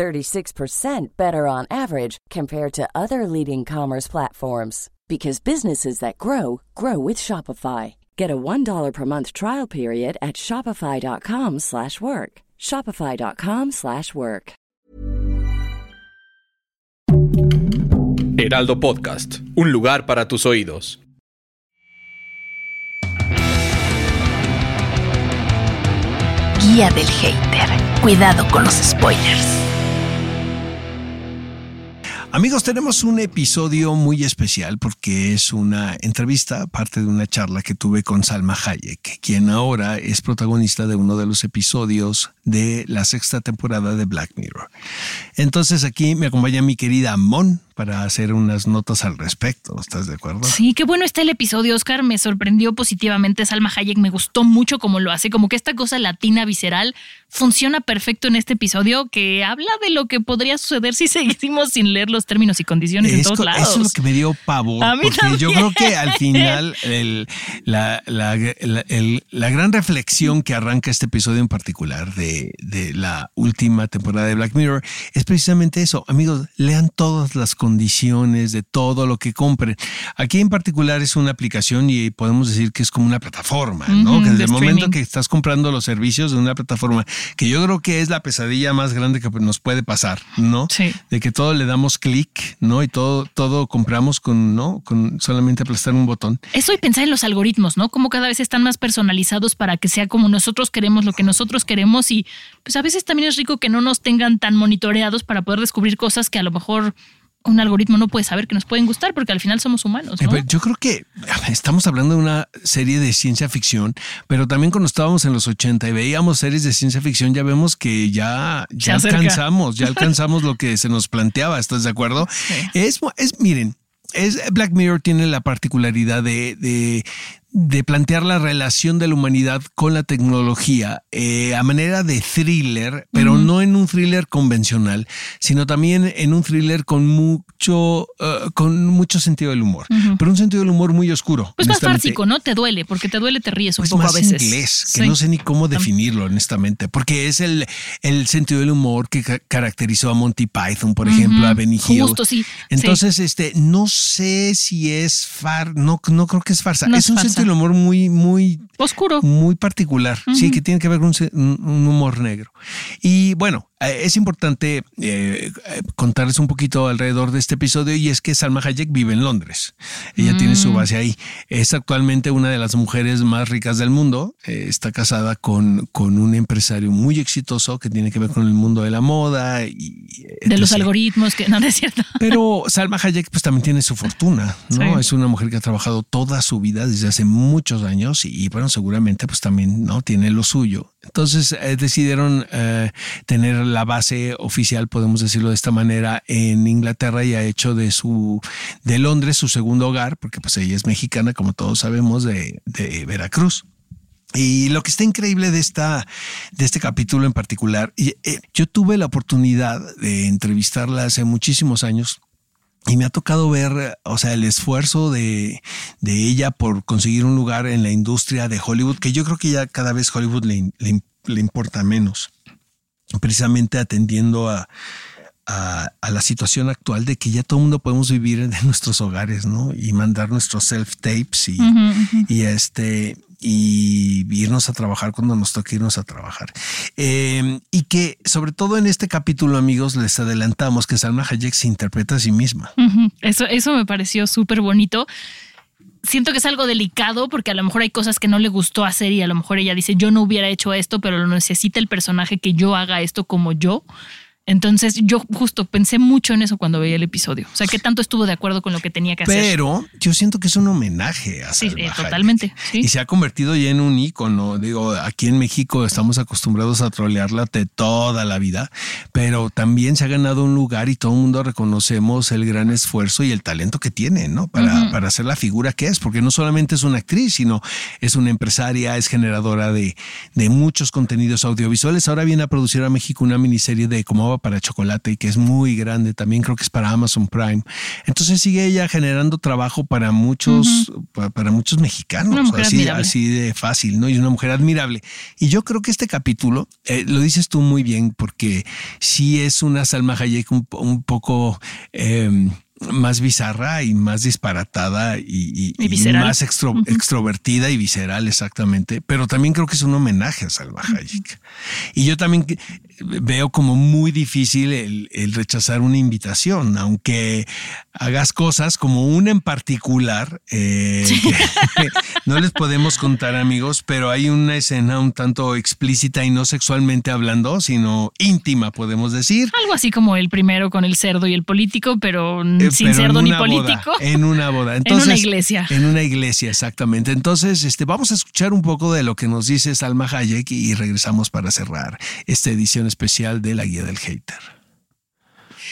36% better on average compared to other leading commerce platforms because businesses that grow grow with Shopify. Get a $1 per month trial period at shopify.com/work. shopify.com/work. Heraldo Podcast, un lugar para tus oídos. Guía del hater. Cuidado con los spoilers. Amigos, tenemos un episodio muy especial porque es una entrevista, parte de una charla que tuve con Salma Hayek, quien ahora es protagonista de uno de los episodios de la sexta temporada de Black Mirror. Entonces aquí me acompaña mi querida Mon para hacer unas notas al respecto. ¿Estás de acuerdo? Sí, qué bueno está el episodio, Oscar. Me sorprendió positivamente. Salma Hayek me gustó mucho como lo hace, como que esta cosa latina visceral funciona perfecto en este episodio que habla de lo que podría suceder si seguimos sin leer los términos y condiciones en todos lados. Eso es lo que me dio pavor. A mí porque también. yo creo que al final el- la, la- la- el- la gran reflexión que arranca este episodio en particular de, de la última temporada de Black Mirror es precisamente eso. Amigos, lean todas las condiciones de todo lo que compren. Aquí en particular es una aplicación y podemos decir que es como una plataforma, ¿no? Que desde de el momento streaming. que estás comprando los servicios de una plataforma, que yo creo que es la pesadilla más grande que nos puede pasar, ¿no? Sí. De que todo le damos clic, ¿no? Y todo, todo compramos con, ¿no? Con solamente aplastar un botón. Eso y pensar en los algoritmos, ¿no? Como cada vez están más personalizados para que sea como nosotros queremos, lo que nosotros queremos y pues a veces también es rico que no nos tengan tan monitoreados para poder descubrir cosas que a lo mejor un algoritmo no puede saber que nos pueden gustar porque al final somos humanos, Eh, Yo creo que estamos hablando de una serie de ciencia ficción, pero también cuando estábamos en los 80 y veíamos series de ciencia ficción, ya vemos que ya, ya alcanzamos, ya alcanzamos lo que se nos planteaba. ¿Estás de acuerdo? Es, es, miren, es, Black Mirror tiene la particularidad de, de, de plantear la relación de la humanidad con la tecnología eh, a manera de thriller, pero no en un thriller convencional, sino también en un thriller con mucho, eh, con mucho sentido del humor, pero un sentido del humor muy oscuro. Pues más fársico, ¿no? Te duele, porque te duele, te ríes un Pues poco más a veces. inglés, que Sí. no sé ni cómo definirlo, honestamente, porque es el, el sentido del humor que ca- caracterizó a Monty Python, por ejemplo, a Benny Hill. Justo, sí. Entonces, este, no sé si es far, no, no creo que es farsa. No es, es un farsa. Sentido del humor muy, muy, Oscuro. muy particular, sí, que tiene que ver con un, un- humor negro. Y bueno, es importante eh, eh, contarles un poquito alrededor de este episodio y es que Salma Hayek vive en Londres. Ella tiene su base ahí. Es actualmente una de las mujeres más ricas del mundo. Eh, está casada con, con un empresario muy exitoso que tiene que ver con el mundo de la moda y De los algoritmos, que no, no es cierto. Pero Salma Hayek pues también tiene su fortuna, ¿no? Sí. Es una mujer que ha trabajado toda su vida desde hace muchos años y, bueno, seguramente pues también, ¿no? Tiene lo suyo. Entonces eh, decidieron eh, tener la base oficial, podemos decirlo de esta manera, en Inglaterra y ha hecho de su, de Londres su segundo hogar, porque pues ella es mexicana, como todos sabemos, de, de Veracruz. Y lo que está increíble de esta, de este capítulo en particular, eh, yo tuve la oportunidad de entrevistarla hace muchísimos años. Y me ha tocado ver, o sea, el esfuerzo de, de ella por conseguir un lugar en la industria de Hollywood, que yo creo que ya cada vez Hollywood le, le- le importa menos, precisamente atendiendo a, a, a la situación actual de que ya todo el mundo podemos vivir en nuestros hogares, ¿no? Y mandar nuestros self-tapes y, y este y irnos a trabajar cuando nos toque irnos a trabajar. Eh, y que sobre todo en este capítulo, amigos, les adelantamos que Salma Hayek se interpreta a sí misma. Eso, eso me pareció súper bonito. Siento que es algo delicado porque a lo mejor hay cosas que no le gustó hacer y a lo mejor ella dice, yo no hubiera hecho esto, pero lo necesita el personaje que yo haga esto como yo. Entonces yo justo pensé mucho en eso cuando veía el episodio. O sea, que tanto estuvo de acuerdo con lo que tenía que hacer. Pero yo siento que es un homenaje a Sí, eh, totalmente, sí. Y se ha convertido ya en un ícono. Digo, aquí en México estamos acostumbrados a trolearla de toda la vida, pero también se ha ganado un lugar y todo el mundo reconocemos el gran esfuerzo y el talento que tiene, ¿no? Para, para ser la figura que es, porque no solamente es una actriz, sino es una empresaria, es generadora de, de muchos contenidos audiovisuales. Ahora viene a producir a México una miniserie de Como para chocolate, que es muy grande, también creo que es para Amazon Prime. Entonces sigue ella generando trabajo para muchos, pa- para, muchos mexicanos, así, de fácil, ¿no? Y una mujer admirable. Y yo creo que este capítulo, eh, lo dices tú muy bien, porque sí es una Salma Hayek un, po- un poco... eh, más bizarra y más disparatada y, y- Y y más extro- extrovertida y visceral, exactamente. Pero también creo que es un homenaje a Salma Hayek. Y yo también veo como muy difícil el, el rechazar una invitación, aunque hagas cosas como una en particular, eh, que no les podemos contar amigos, pero hay una escena un tanto explícita y no sexualmente hablando, sino íntima, podemos decir. Algo así como el primero con el cerdo y el político, pero Eh, sin pero cerdo ni boda, político. en una boda. En una iglesia. En una iglesia, exactamente. Entonces, este, vamos a escuchar un poco de lo que nos dice Salma Hayek y regresamos para cerrar esta edición especial de la Guía del Hater.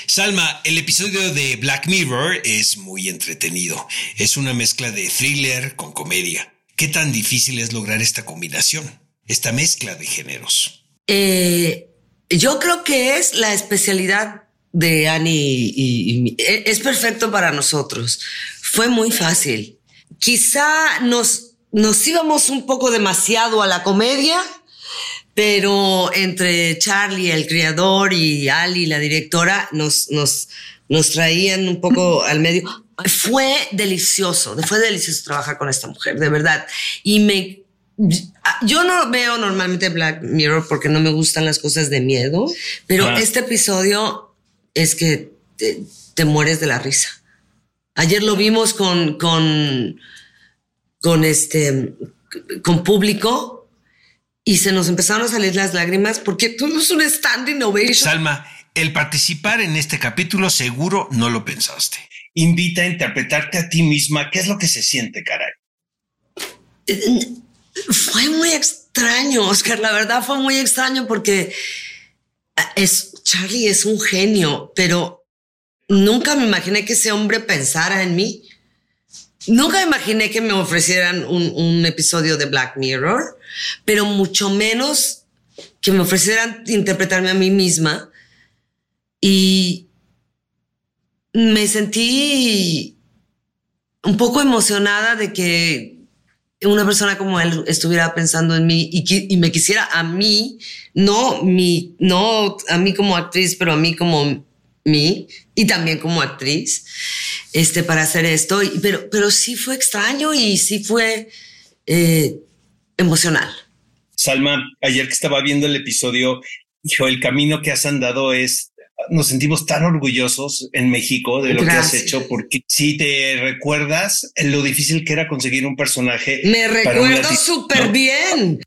Salma, el episodio de Black Mirror es muy entretenido. Es una mezcla de thriller con comedia. ¿Qué tan difícil es lograr esta combinación? Esta mezcla de géneros. Eh, yo creo que es la especialidad de Annie y, y- y- e- es perfecto para nosotros. Fue muy fácil. Quizá nos, nos íbamos un poco demasiado a la comedia, pero entre Charlie, el creador, y Ali, la directora, nos, nos, nos traían un poco al medio. Fue delicioso, fue delicioso trabajar con esta mujer, de verdad. Y me, yo no veo normalmente Black Mirror porque no me gustan las cosas de miedo, pero Ah. este episodio es que te, te mueres de la risa. Ayer lo vimos con, con, con este, con público y se nos empezaron a salir las lágrimas porque tuvimos un standing ovation. Salma, el participar en este capítulo seguro no lo pensaste. Invita a interpretarte a ti misma. ¿Qué es lo que se siente, caray? Fue muy extraño, Oscar. La verdad fue muy extraño porque es Charlie es un genio, pero nunca me imaginé que ese hombre pensara en mí. Nunca imaginé que me ofrecieran un, episodio de Black Mirror, pero mucho menos que me ofrecieran interpretarme a mí misma. Y me sentí un poco emocionada de que una persona como él estuviera pensando en mí y, y me quisiera a mí, no mi, no a mí como actriz, pero a mí como mí y también como actriz, este, para hacer esto. Y- pero, pero sí fue extraño y sí fue eh, emocional. Salma, ayer que estaba viendo el episodio, hijo, el camino que has andado es, nos sentimos tan orgullosos en México de lo que has hecho, porque si te recuerdas lo difícil que era conseguir un personaje. Me recuerdo súper ¿no? bien.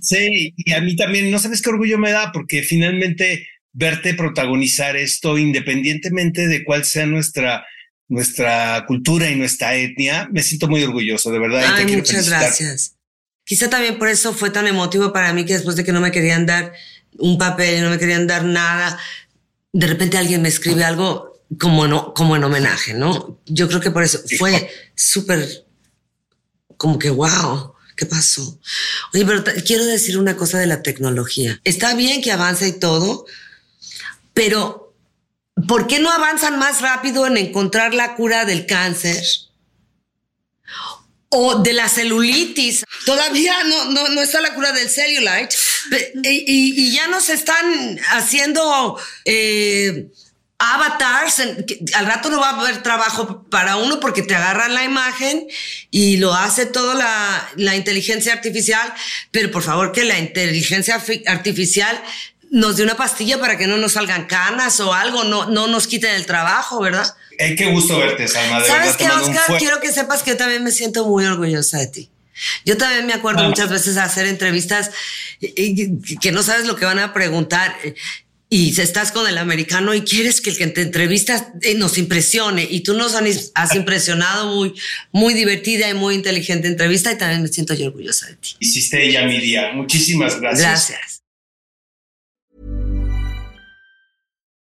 Sí, y a mí también, no sabes qué orgullo me da, porque finalmente verte protagonizar esto, independientemente de cuál sea nuestra, nuestra cultura y nuestra etnia, me siento muy orgulloso, de verdad. te Ay, quiero muchas gracias. Quizá también por eso fue tan emotivo para mí que después de que no me querían dar un papel, no me querían dar nada, de repente alguien me escribe algo como, no, como en homenaje, ¿no? Yo creo que por eso fue súper como que, wow, ¿qué pasó? Oye, pero quiero decir una cosa de la tecnología. Está bien que avanza y todo, pero ¿por qué no avanzan más rápido en encontrar la cura del cáncer? o de la celulitis. Todavía no, no, no está la cura del cellulite. Y, y- y ya nos están haciendo eh, avatars. al rato no va a haber trabajo para uno porque te agarran la imagen y lo hace toda la, la inteligencia artificial. Pero por favor, que la inteligencia fi- artificial nos dé una pastilla para que no nos salgan canas o algo, no, no nos quiten el trabajo, ¿verdad? Eh, qué gusto verte, Salma. De ¿Sabes qué, Oscar? Quiero que sepas que yo también me siento muy orgullosa de ti. Yo también me acuerdo Ah. muchas veces hacer entrevistas que no sabes lo que van a preguntar. y estás con el americano y quieres que el que te entrevista eh, nos impresione y tú nos has impresionado muy, muy divertida y muy inteligente entrevista y también me siento yo orgullosa de ti. Hiciste ella mi día. Muchísimas gracias. Gracias.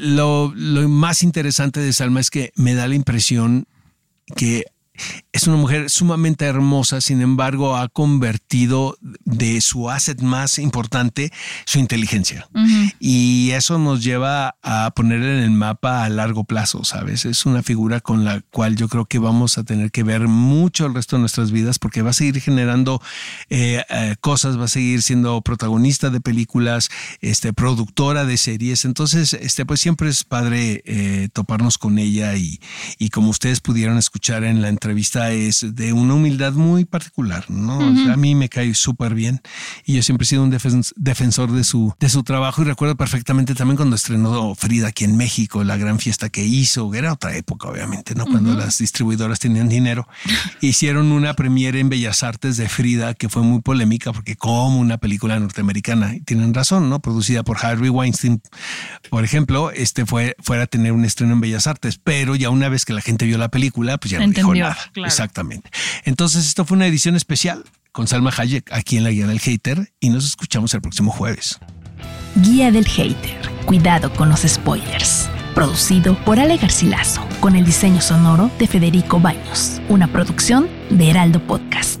Lo, lo más interesante de Salma es que me da la impresión que es una mujer sumamente hermosa, sin embargo, ha convertido de su asset más importante su inteligencia. Y eso nos lleva a poner en el mapa a largo plazo, ¿sabes? Es una figura con la cual yo creo que vamos a tener que ver mucho el resto de nuestras vidas porque va a seguir generando eh, eh, cosas, va a seguir siendo protagonista de películas, este, productora de series. Entonces, este, pues siempre es padre eh, toparnos con ella y, y como ustedes pudieron escuchar en la entrevista, es de una humildad muy particular, ¿no? a mí me cae súper bien y yo siempre he sido un defensor de su, de su trabajo y recuerdo perfectamente también cuando estrenó Frida aquí en México, la gran fiesta que hizo, era otra época obviamente, ¿no? Cuando las distribuidoras tenían dinero, hicieron una premiere en Bellas Artes de Frida que fue muy polémica porque como una película norteamericana, y tienen razón, ¿no? Producida por Harvey Weinstein, por ejemplo, este fue, fuera a tener un estreno en Bellas Artes, pero ya una vez que la gente vio la película, pues ya no dijo nada. Exactamente. Entonces, esto fue una edición especial con Salma Hayek aquí en la Guía del Hater y nos escuchamos el próximo jueves. Guía del Hater. Cuidado con los spoilers. Producido por Ale Garcilaso, con el diseño sonoro de Federico Baños, una producción de Heraldo Podcast.